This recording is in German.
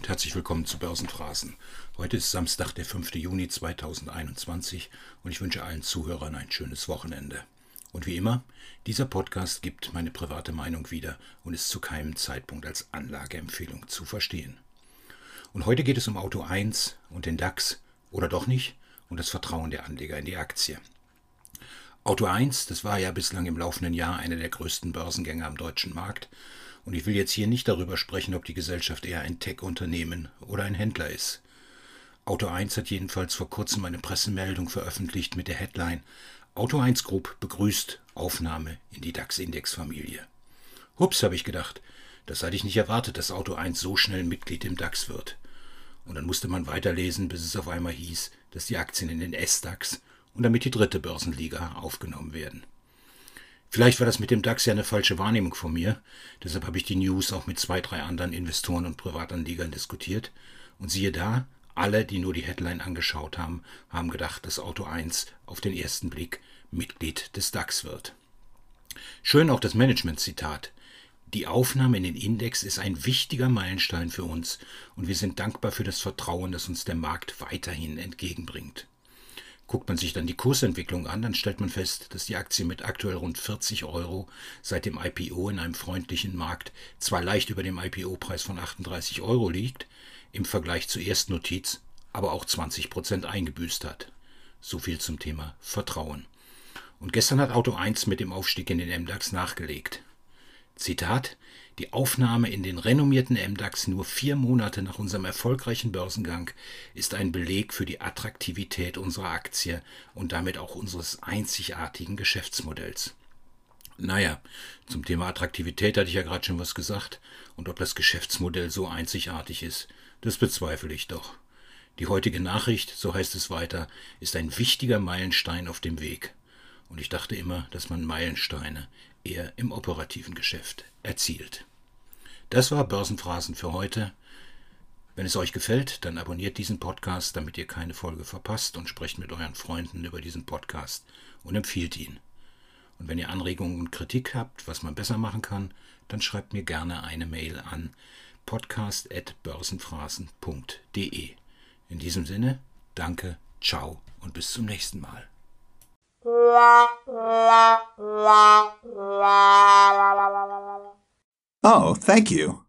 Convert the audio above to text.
und herzlich willkommen zu Börsenphrasen. Heute ist Samstag, der 5. Juni 2021 und ich wünsche allen Zuhörern ein schönes Wochenende. Und wie immer, dieser Podcast gibt meine private Meinung wieder und ist zu keinem Zeitpunkt als Anlageempfehlung zu verstehen. Und heute geht es um Auto 1 und den DAX oder doch nicht und das Vertrauen der Anleger in die Aktie. Auto 1, das war ja bislang im laufenden Jahr einer der größten Börsengänger am deutschen Markt und ich will jetzt hier nicht darüber sprechen, ob die Gesellschaft eher ein Tech-Unternehmen oder ein Händler ist. Auto 1 hat jedenfalls vor kurzem eine Pressemeldung veröffentlicht mit der Headline Auto 1 Group begrüßt Aufnahme in die DAX-Index-Familie. Hups, habe ich gedacht. Das hatte ich nicht erwartet, dass Auto 1 so schnell Mitglied im DAX wird. Und dann musste man weiterlesen, bis es auf einmal hieß, dass die Aktien in den S-DAX und damit die dritte Börsenliga aufgenommen werden. Vielleicht war das mit dem DAX ja eine falsche Wahrnehmung von mir. Deshalb habe ich die News auch mit zwei, drei anderen Investoren und Privatanlegern diskutiert. Und siehe da, alle, die nur die Headline angeschaut haben, haben gedacht, dass Auto 1 auf den ersten Blick Mitglied des DAX wird. Schön auch das Management-Zitat. Die Aufnahme in den Index ist ein wichtiger Meilenstein für uns und wir sind dankbar für das Vertrauen, das uns der Markt weiterhin entgegenbringt. Guckt man sich dann die Kursentwicklung an, dann stellt man fest, dass die Aktie mit aktuell rund 40 Euro seit dem IPO in einem freundlichen Markt zwar leicht über dem IPO-Preis von 38 Euro liegt, im Vergleich zur Erstnotiz aber auch 20 Prozent eingebüßt hat. So viel zum Thema Vertrauen. Und gestern hat Auto 1 mit dem Aufstieg in den MDAX nachgelegt. Zitat Die Aufnahme in den renommierten MDAX nur vier Monate nach unserem erfolgreichen Börsengang ist ein Beleg für die Attraktivität unserer Aktie und damit auch unseres einzigartigen Geschäftsmodells. Naja, zum Thema Attraktivität hatte ich ja gerade schon was gesagt, und ob das Geschäftsmodell so einzigartig ist, das bezweifle ich doch. Die heutige Nachricht, so heißt es weiter, ist ein wichtiger Meilenstein auf dem Weg. Und ich dachte immer, dass man Meilensteine eher im operativen Geschäft erzielt. Das war Börsenphrasen für heute. Wenn es euch gefällt, dann abonniert diesen Podcast, damit ihr keine Folge verpasst und sprecht mit euren Freunden über diesen Podcast und empfiehlt ihn. Und wenn ihr Anregungen und Kritik habt, was man besser machen kann, dann schreibt mir gerne eine Mail an podcast.börsenphrasen.de. In diesem Sinne, danke, ciao und bis zum nächsten Mal. Oh, thank you.